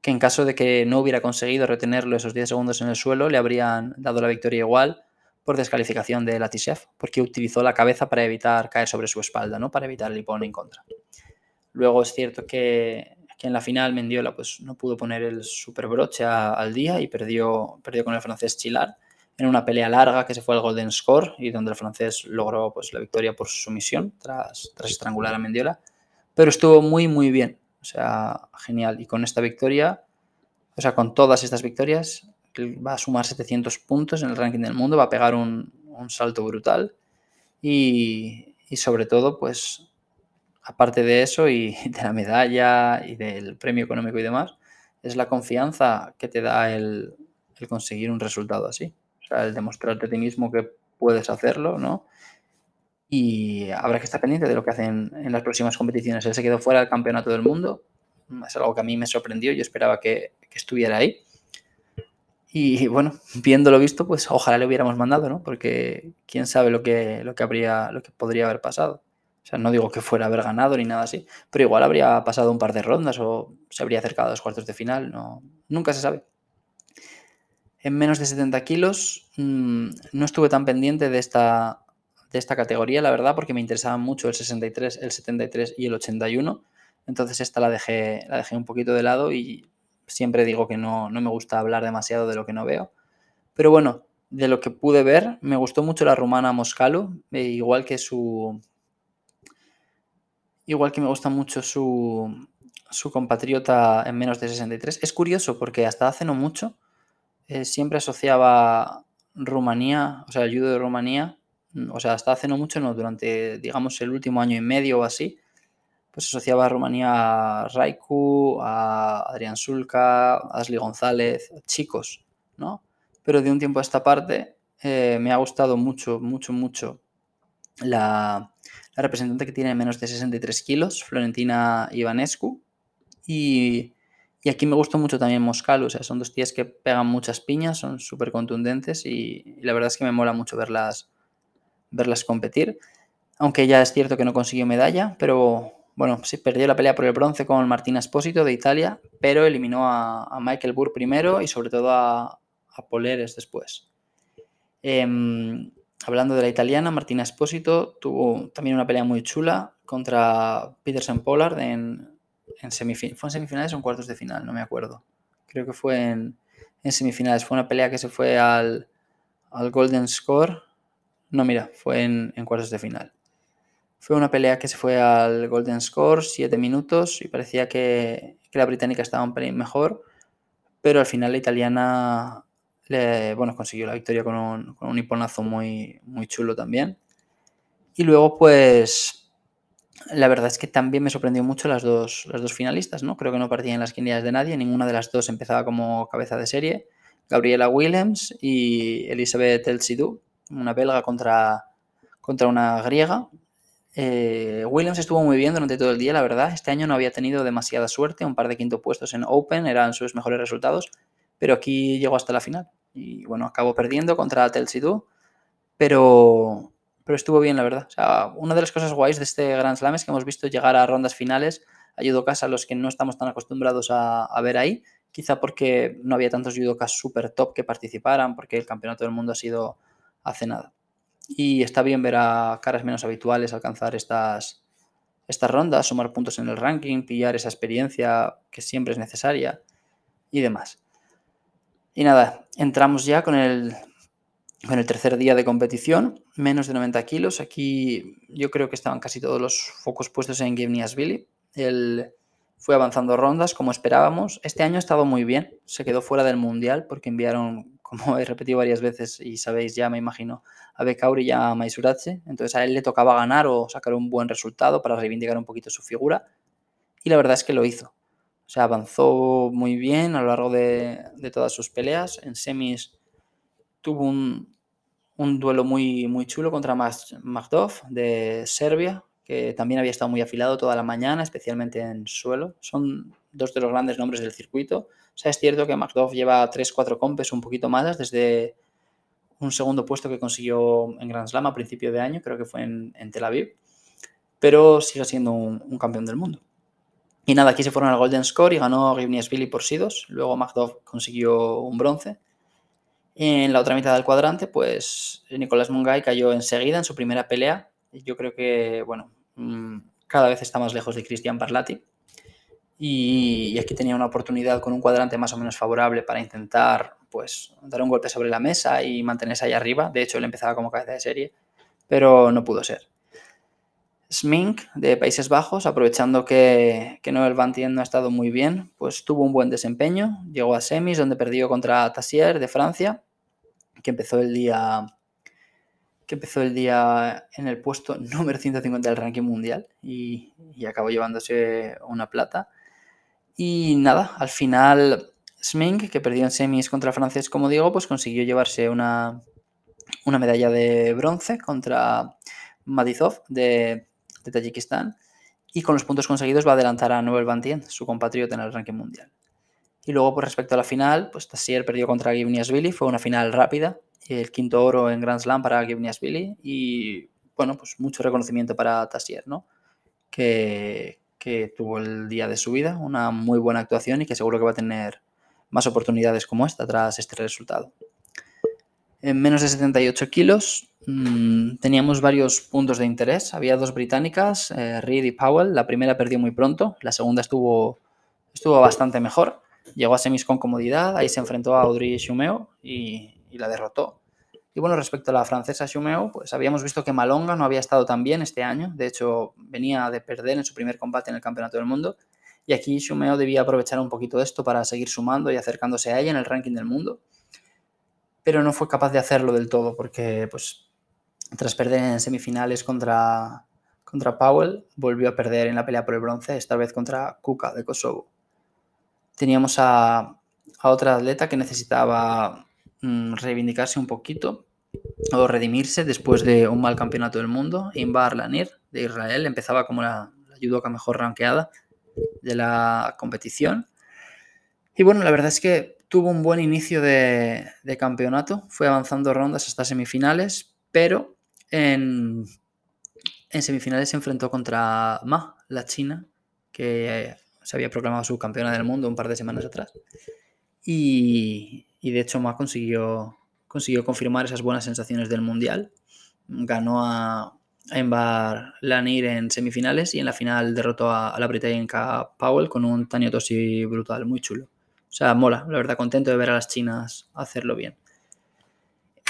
que en caso de que no hubiera conseguido retenerlo esos 10 segundos en el suelo, le habrían dado la victoria igual por descalificación de Latisev, porque utilizó la cabeza para evitar caer sobre su espalda, ¿no? para evitar el hipón en contra. Luego es cierto que, en la final Mendiola pues, no pudo poner el super broche al día y perdió, perdió con el francés Chilar en una pelea larga que se fue al Golden Score y donde el francés logró pues, la victoria por su sumisión tras, tras estrangular a Mendiola. Pero estuvo muy, muy bien. O sea, genial. Y con esta victoria, o sea, con todas estas victorias, va a sumar 700 puntos en el ranking del mundo, va a pegar un, salto brutal y, sobre todo, pues, aparte de eso y [laughs] de la medalla y del premio económico y demás, es la confianza que te da el, conseguir un resultado así. O sea, el demostrarte a ti mismo que puedes hacerlo, ¿no? Y habrá que estar pendiente de lo que hacen en las próximas competiciones. Él se quedó fuera del campeonato del mundo. Es algo que a mí me sorprendió. Yo esperaba que estuviera ahí. Y bueno, viéndolo visto, pues ojalá le hubiéramos mandado, ¿no? Porque quién sabe lo que, lo que habría, lo que podría haber pasado. O sea, no digo que fuera haber ganado ni nada así, pero igual habría pasado un par de rondas o se habría acercado a los cuartos de final, no, nunca se sabe. En menos de 70 kilos mm, no estuve tan pendiente de esta, de esta categoría, la verdad, porque me interesaban mucho el 63, el 73 y el 81. Entonces esta la dejé, la dejé un poquito de lado y siempre digo que no, me gusta hablar demasiado de lo que no veo. Pero bueno, de lo que pude ver, me gustó mucho la rumana Moscalu, eh, igual que su. Igual que me gusta mucho su, su compatriota en menos de 63. Es curioso porque hasta hace no mucho eh, siempre asociaba Rumanía, o sea, el judo de Rumanía, o sea, hasta hace no mucho, no, durante, digamos, el último año y medio o así, pues asociaba a Rumanía a Raiku, a Adrián Sulca, a Ashley González, chicos, ¿no? Pero de un tiempo a esta parte eh, me ha gustado mucho, mucho, mucho la, representante que tiene menos de 63 kilos, Florentina Ivanescu. Y, y aquí me gustó mucho también Moscal, o sea, son dos tías que pegan muchas piñas, son súper contundentes y, y, la verdad es que me mola mucho verlas, verlas competir. Aunque ya es cierto que no consiguió medalla, pero bueno, sí, perdió la pelea por el bronce con Martina Espósito de Italia, pero eliminó a, Michael Burr primero y sobre todo a, Poleres después. Em, hablando de la italiana, Martina Espósito tuvo también una pelea muy chula contra Peterson Pollard en, semifinales. ¿Fue en semifinales o en cuartos de final? No me acuerdo. Creo que fue en, semifinales. Fue una pelea que se fue al, Golden Score. No, mira, fue en cuartos de final. Fue una pelea que se fue al Golden Score, 7 minutos, y parecía que, la británica estaba un pelín mejor, pero al final la italiana bueno, consiguió la victoria con un, con un hiponazo muy, muy chulo también. Y luego, pues, la verdad es que también me sorprendió mucho las dos, las dos finalistas, ¿no? Creo que no partían las quinielas de nadie, ninguna de las dos empezaba como cabeza de serie. Gabriela Williams y Elizabeth Elsidou, una belga contra, contra una griega. Eh, Williams estuvo muy bien durante todo el día, la verdad. Este año no había tenido demasiada suerte, un par de quinto puestos en Open eran sus mejores resultados, pero aquí llegó hasta la final. Y bueno, acabó perdiendo contra Telsidou, pero, pero estuvo bien, la verdad. Una de las cosas guays de este Grand Slam es que hemos visto llegar a rondas finales a judokas a los que no estamos tan acostumbrados a, a ver ahí, quizá porque no había tantos judokas super top que participaran, porque el campeonato del mundo ha sido hace nada. Y está bien ver a caras menos habituales alcanzar estas, estas rondas, sumar puntos en el ranking, pillar esa experiencia que siempre es necesaria y demás. Y nada, entramos ya con el, con el tercer día de competición, menos de 90 kilos. Aquí yo creo que estaban casi todos los focos puestos en Billy. Él fue avanzando rondas como esperábamos. Este año ha estado muy bien, se quedó fuera del Mundial porque enviaron como he repetido varias veces y sabéis ya, me imagino, a Bekauri y a Maisuratse. Entonces a él le tocaba ganar o sacar un buen resultado para reivindicar un poquito su figura. Y la verdad es que lo hizo. O sea, avanzó muy bien a lo largo de, todas sus peleas. En semis tuvo un, duelo muy, muy chulo contra Magdov de Serbia, que también había estado muy afilado toda la mañana, especialmente en suelo. Son dos de los grandes nombres del circuito. O sea, es cierto que McDuff lleva 3-4 compes un poquito más desde un segundo puesto que consiguió en Grand Slam a principio de año, creo que fue en, Tel Aviv, pero sigue siendo un, campeón del mundo. Y nada, aquí se fueron al Golden Score y ganó Billy por Sidos. Luego McDuff consiguió un bronce. En la otra mitad del cuadrante, pues Nicolás Mungai cayó enseguida en su primera pelea. Yo creo que, bueno, mm, cada vez está más lejos de Cristian Parlati. Y, aquí tenía una oportunidad con un cuadrante más o menos favorable para intentar pues dar un golpe sobre la mesa y mantenerse ahí arriba. De hecho, él empezaba como cabeza de serie, pero no pudo ser. Smink de Países Bajos, aprovechando que, que Noel Van no ha estado muy bien, pues tuvo un buen desempeño. Llegó a semis, donde perdió contra Tassier de Francia, que empezó el día que empezó el día en el puesto número 150 del ranking mundial y, y acabó llevándose una plata. Y nada, al final Smink, que perdió en semis contra francés, como digo, pues consiguió llevarse una, una medalla de bronce contra Madizov de, de, Tayikistán. Y con los puntos conseguidos va a adelantar a Noel Bantien, su compatriota en el ranking mundial. Y luego, pues respecto a la final, pues Tassier perdió contra Givniasvili, fue una final rápida, el quinto oro en Grand Slam para Givniasvili y bueno, pues mucho reconocimiento para Tassier, ¿no? Que, que tuvo el día de su vida, una muy buena actuación y que seguro que va a tener más oportunidades como esta tras este resultado. En menos de 78 kilos mmm, teníamos varios puntos de interés. Había dos británicas, eh, Reed y Powell. La primera perdió muy pronto, la segunda estuvo, estuvo bastante mejor. Llegó a semis con comodidad, ahí se enfrentó a Audrey Chumeo y, y la derrotó. Y bueno, respecto a la francesa Chumeo, pues habíamos visto que Malonga no había estado tan bien este año. De hecho, venía de perder en su primer combate en el Campeonato del Mundo. Y aquí Chumeo debía aprovechar un poquito esto para seguir sumando y acercándose a ella en el ranking del mundo. Pero no fue capaz de hacerlo del todo porque, pues, tras perder en semifinales contra, contra Powell, volvió a perder en la pelea por el bronce, esta vez contra Kuka de Kosovo. Teníamos a, a otra atleta que necesitaba mm, reivindicarse un poquito o redimirse después de un mal campeonato del mundo. Inbar Lanir de Israel empezaba como la, la judoka mejor ranqueada de la competición. Y bueno, la verdad es que tuvo un buen inicio de, campeonato, fue avanzando rondas hasta semifinales, pero en, semifinales se enfrentó contra Ma, la China, que se había proclamado su campeona del mundo un par de semanas atrás. Y de hecho Ma consiguió consiguió confirmar esas buenas sensaciones del Mundial. Ganó a, Embar Lanir en semifinales y en la final derrotó a, la británica Powell con un Tanio Tosi brutal, muy chulo. O sea, mola, la verdad, contento de ver a las chinas hacerlo bien.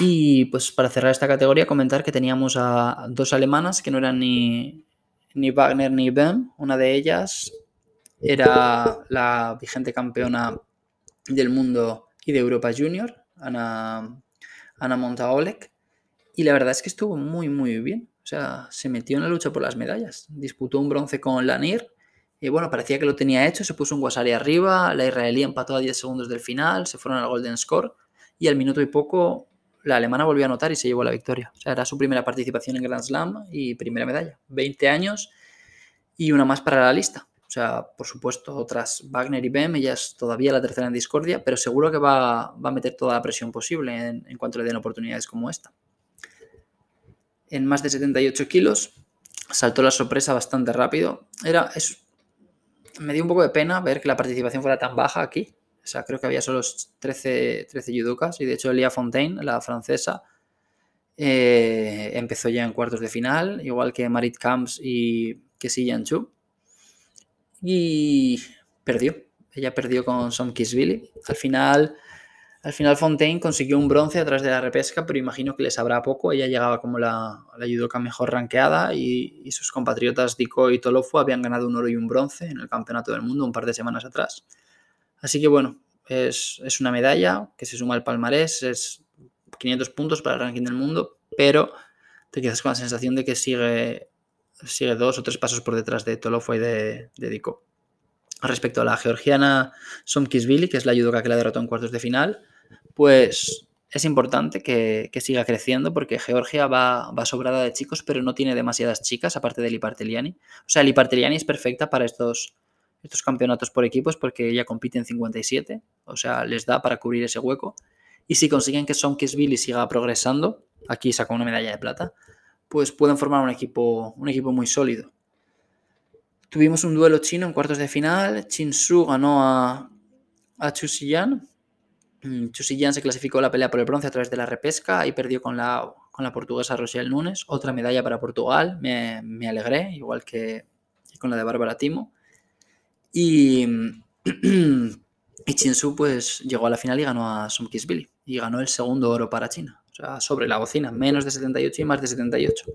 Y pues para cerrar esta categoría, comentar que teníamos a dos alemanas que no eran ni, ni Wagner ni Bem. Una de ellas era la vigente campeona del mundo y de Europa Junior, Ana, Ana Montaolek, y la verdad es que estuvo muy, muy bien. O sea, se metió en la lucha por las medallas. Disputó un bronce con Lanir y bueno, parecía que lo tenía hecho. Se puso un Guasari arriba, la israelí empató a 10 segundos del final, se fueron al Golden Score y al minuto y poco la alemana volvió a anotar y se llevó la victoria. O sea, era su primera participación en Grand Slam y primera medalla. 20 años y una más para la lista. O sea, por supuesto, tras Wagner y Bem, ella es todavía la tercera en discordia, pero seguro que va, va a meter toda la presión posible en, cuanto le den oportunidades como esta. En más de 78 kilos, saltó la sorpresa bastante rápido. Era, me dio un poco de pena ver que la participación fuera tan baja aquí. O sea, creo que había solo 13, 13 judokas y de hecho Elia Fontaine, la francesa, eh, empezó ya en cuartos de final, igual que Marit Camps y que Chu y perdió. Ella perdió con Som Kisvili. Al final, al final Fontaine consiguió un bronce a través de la repesca, pero imagino que le sabrá poco. Ella llegaba como la, la judoka mejor ranqueada y, sus compatriotas Diko y Tolofu habían ganado un oro y un bronce en el Campeonato del Mundo un par de semanas atrás. Así que bueno, es, es una medalla que se suma al palmarés, es 500 puntos para el ranking del mundo, pero te quedas con la sensación de que sigue sigue dos o tres pasos por detrás de Tolofo y de, de Diko. Respecto a la georgiana Somkisvili, que es la judoka que la derrotó en cuartos de final, pues es importante que, siga creciendo porque Georgia va, va, sobrada de chicos, pero no tiene demasiadas chicas, aparte del Iparteliani. O sea, el es perfecta para estos, estos campeonatos por equipos porque ella compite en 57, o sea, les da para cubrir ese hueco. Y si consiguen que Billy siga progresando, aquí saca una medalla de plata, pues pueden formar un equipo, un equipo muy sólido. Tuvimos un duelo chino en cuartos de final. Chin Su ganó a, a Chu Xiyan. Mm, Chu se clasificó la pelea por el bronce a través de la repesca y perdió con la, con la portuguesa Rochelle Nunes. Otra medalla para Portugal. Me, me alegré, igual que con la de Bárbara Timo. Y, [clears throat] y Chin Su pues llegó a la final y ganó a Billy. Y ganó el segundo oro para China. Sobre la bocina. Menos de 78 y más de 78.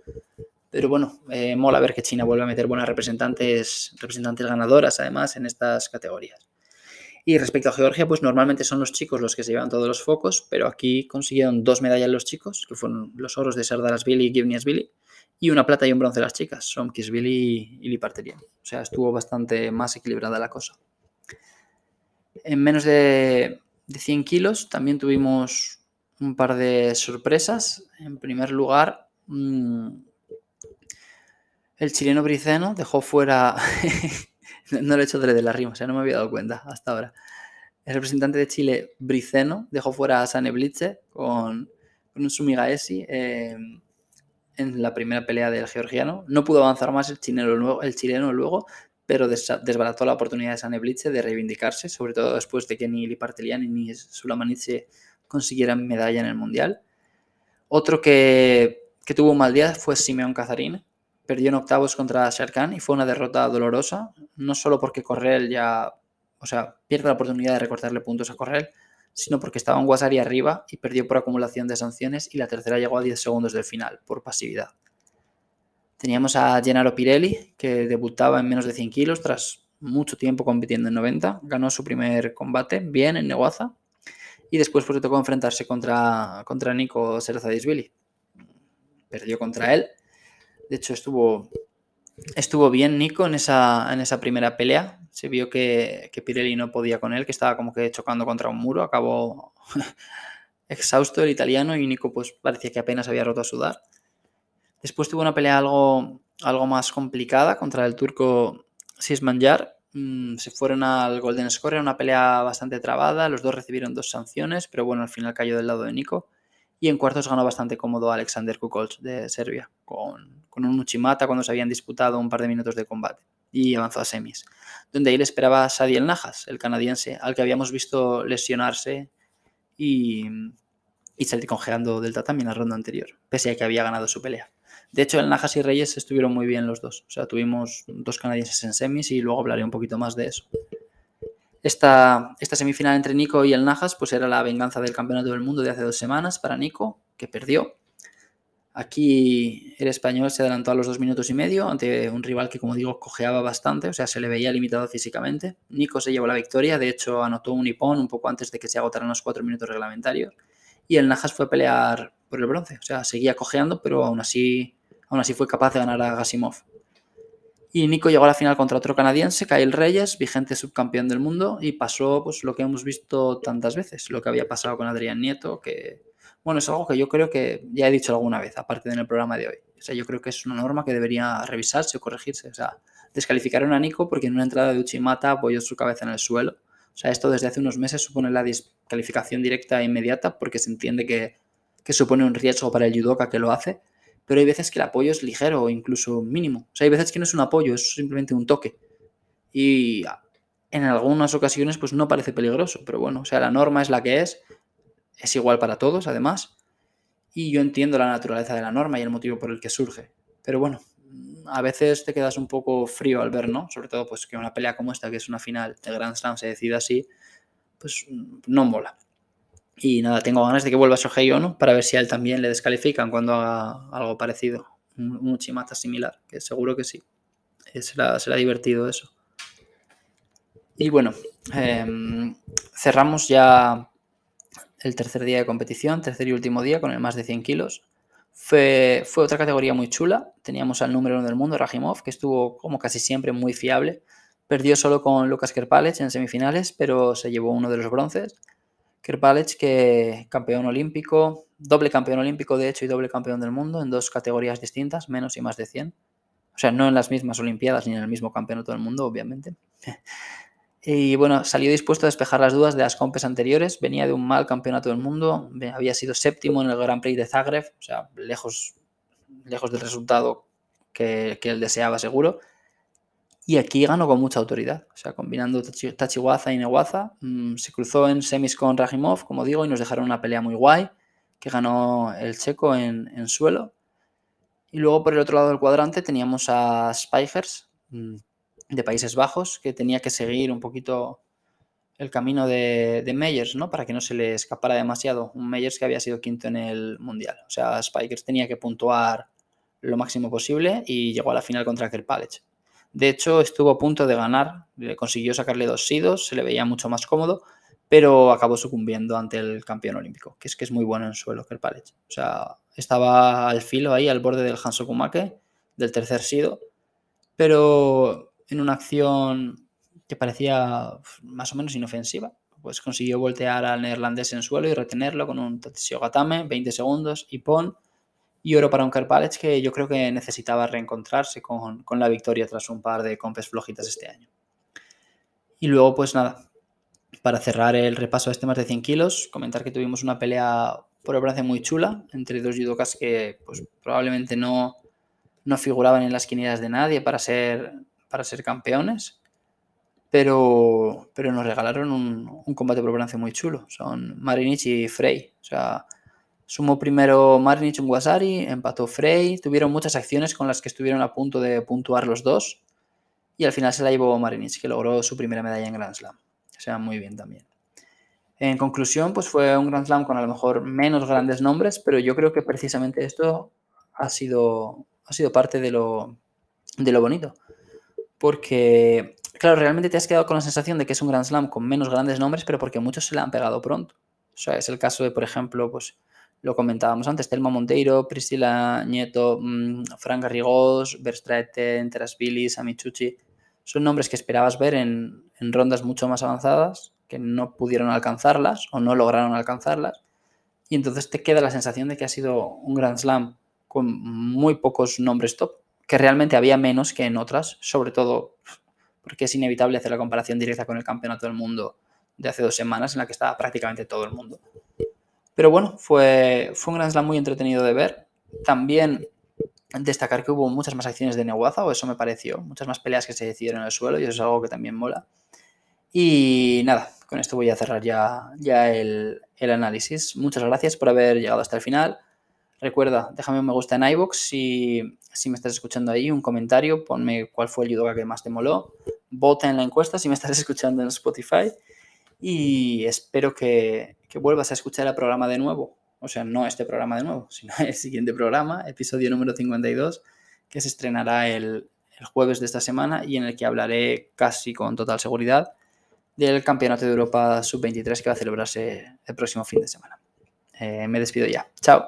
Pero bueno, eh, mola ver que China vuelve a meter buenas representantes, representantes ganadoras además en estas categorías. Y respecto a Georgia, pues normalmente son los chicos los que se llevan todos los focos, pero aquí consiguieron dos medallas los chicos, que fueron los oros de Sardarasvili y Billy, y una plata y un bronce las chicas, Somkisvili y Liparterian. O sea, estuvo bastante más equilibrada la cosa. En menos de, de 100 kilos también tuvimos un par de sorpresas. En primer lugar, mmm, el chileno Briceno dejó fuera. [laughs] no lo he hecho de la rima, o sea, no me había dado cuenta hasta ahora. El representante de Chile, Briceno, dejó fuera a Sane Blitze con, un Sumigaesi eh, en la primera pelea del georgiano. No pudo avanzar más el chileno luego, el chileno luego pero desbarató la oportunidad de Sane Blitze de reivindicarse, sobre todo después de que ni Liparteliani ni Sulamanice consiguieran medalla en el Mundial. Otro que, que tuvo un mal día fue Simeón Cazarín, perdió en octavos contra Sharkan y fue una derrota dolorosa, no solo porque Correll ya, o sea, pierde la oportunidad de recortarle puntos a Correll, sino porque estaba en Guasari arriba y perdió por acumulación de sanciones y la tercera llegó a 10 segundos del final, por pasividad. Teníamos a Gennaro Pirelli, que debutaba en menos de 100 kilos tras mucho tiempo compitiendo en 90, ganó su primer combate bien en Neguaza y después pues, le tocó enfrentarse contra, contra Nico Serzadisvili. Perdió contra él de hecho, estuvo, estuvo bien Nico en esa, en esa primera pelea. Se vio que, Pirelli no podía con él, que estaba como que chocando contra un muro. Acabó [laughs] exhausto el italiano y Nico pues parecía que apenas había roto a sudar. Después tuvo una pelea algo, algo más complicada contra el turco Sismanjar. Mm, se fueron al Golden Score, era una pelea bastante trabada, los dos recibieron dos sanciones, pero bueno, al final cayó del lado de Nico. Y en cuartos ganó bastante cómodo Alexander Kukoc de Serbia, con, un Uchimata cuando se habían disputado un par de minutos de combate. Y avanzó a semis, donde ahí le esperaba Sadiel Najas, el canadiense, al que habíamos visto lesionarse y, y salir congelando del tatami en la ronda anterior, pese a que había ganado su pelea. De hecho, el Najas y Reyes estuvieron muy bien los dos. O sea, tuvimos dos canadienses en semis y luego hablaré un poquito más de eso. Esta, semifinal entre Nico y el Najas pues era la venganza del campeonato del mundo de hace dos semanas para Nico, que perdió. Aquí el español se adelantó a los dos minutos y medio ante un rival que, como digo, cojeaba bastante, o sea, se le veía limitado físicamente. Nico se llevó la victoria, de hecho anotó un hipón un poco antes de que se agotaran los cuatro minutos reglamentarios. Y el Najas fue a pelear por el bronce, o sea, seguía cojeando, pero aún así, aún así fue capaz de ganar a Gasimov. Y Nico llegó a la final contra otro canadiense, Kyle Reyes, vigente subcampeón del mundo, y pasó pues, lo que hemos visto tantas veces, lo que había pasado con Adrián Nieto, que, bueno, es algo que yo creo que ya he dicho alguna vez, aparte en el programa de hoy. O sea, yo creo que es una norma que debería revisarse o corregirse. O sea, descalificaron a Nico porque en una entrada de Uchimata apoyó su cabeza en el suelo. O sea, esto desde hace unos meses supone la descalificación directa e inmediata porque se entiende que, que supone un riesgo para el judoka que lo hace pero hay veces que el apoyo es ligero o incluso mínimo. O sea, hay veces que no es un apoyo, es simplemente un toque. Y en algunas ocasiones pues no parece peligroso, pero bueno, o sea, la norma es la que es, es igual para todos además, y yo entiendo la naturaleza de la norma y el motivo por el que surge. Pero bueno, a veces te quedas un poco frío al ver, ¿no? Sobre todo pues que una pelea como esta, que es una final de Grand Slam, se decida así, pues no mola. Y nada, tengo ganas de que vuelva Shohei Ono para ver si a él también le descalifican cuando haga algo parecido. Un, chimata similar, que seguro que sí. Eh, será, será divertido eso. Y bueno, em, cerramos ya el tercer día de competición, tercer y último día con el más de 100 kilos. Fue, fue otra categoría muy chula. Teníamos al número uno del mundo, Rajimov, que estuvo como casi siempre muy fiable. Perdió solo con Lucas Kerpalech en semifinales, pero se llevó uno de los bronces. Kerpalec, que campeón olímpico, doble campeón olímpico de hecho y doble campeón del mundo en dos categorías distintas, menos y más de 100. O sea, no en las mismas Olimpiadas ni en el mismo campeonato del mundo, obviamente. [laughs] Y bueno, salió dispuesto a despejar las dudas de las compes anteriores. Venía de un mal campeonato del mundo, había sido séptimo en el Grand Prix de Zagreb, o sea, lejos, lejos del resultado que, él deseaba seguro. Y aquí ganó con mucha autoridad, o sea, combinando Tachiwaza y Newaza. Mm, se cruzó en semis con Rajimov, como digo, y nos dejaron una pelea muy guay, que ganó el checo en, suelo. Y luego por el otro lado del cuadrante teníamos a Spijers, mm, de Países Bajos, que tenía que seguir un poquito el camino de, de, Meyers, ¿no? Para que no se le escapara demasiado. Un Meyers que había sido quinto en el Mundial. O sea, Spikers tenía que puntuar lo máximo posible y llegó a la final contra Kerpalec. De hecho, estuvo a punto de ganar, consiguió sacarle dos sidos, se le veía mucho más cómodo, pero acabó sucumbiendo ante el campeón olímpico, que es que es muy bueno en suelo Kerpalec. O sea, estaba al filo ahí, al borde del Hanso Kumake, del tercer sido, pero en una acción que parecía más o menos inofensiva. Pues consiguió voltear al neerlandés en suelo y retenerlo con un Tatsio Gatame, 20 segundos, y pon. Y oro para un Karpalec que yo creo que necesitaba reencontrarse con, con la victoria tras un par de compes flojitas este año. Y luego, pues nada, para cerrar el repaso de este más de 100 kilos, comentar que tuvimos una pelea por el muy chula entre dos judokas que pues, probablemente no, no figuraban en las quinielas de nadie para ser para ser campeones, pero, pero nos regalaron un, combate por bronce muy chulo. Son Marinich y Frey. O sea, sumó primero Marinich un Guasari, empató Frey, tuvieron muchas acciones con las que estuvieron a punto de puntuar los dos y al final se la llevó Marinich, que logró su primera medalla en Grand Slam. O sea, muy bien también. En conclusión, pues fue un Grand Slam con a lo mejor menos grandes nombres, pero yo creo que precisamente esto ha sido, ha sido parte de lo, de lo bonito porque, claro, realmente te has quedado con la sensación de que es un Grand Slam con menos grandes nombres, pero porque muchos se le han pegado pronto. O sea, es el caso de, por ejemplo, pues lo comentábamos antes, Telma Monteiro, Priscila Nieto, mm, Fran Garrigós, Verstraeten, Terasvili, Samichuchi. Son nombres que esperabas ver en, en rondas mucho más avanzadas, que no pudieron alcanzarlas o no lograron alcanzarlas. Y entonces te queda la sensación de que ha sido un Grand Slam con muy pocos nombres top que realmente había menos que en otras, sobre todo porque es inevitable hacer la comparación directa con el Campeonato del Mundo de hace dos semanas en la que estaba prácticamente todo el mundo. Pero bueno, fue, fue un Grand Slam muy entretenido de ver. También destacar que hubo muchas más acciones de Newaza, o eso me pareció, muchas más peleas que se decidieron en el suelo y eso es algo que también mola. Y nada, con esto voy a cerrar ya, ya el, el análisis. Muchas gracias por haber llegado hasta el final. Recuerda, déjame un me gusta en iVoox si, si me estás escuchando ahí, un comentario, ponme cuál fue el judoka que más te moló, vota en la encuesta si me estás [laughs] escuchando en Spotify y espero que, vuelvas a escuchar el programa de nuevo. O sea, no este programa de nuevo, sino el siguiente programa, episodio número 52, que se estrenará el, el jueves de esta semana y en el que hablaré casi con total seguridad del Campeonato de Europa Sub-23 que va a celebrarse el próximo fin de semana. Eh, me despido ya. Chao.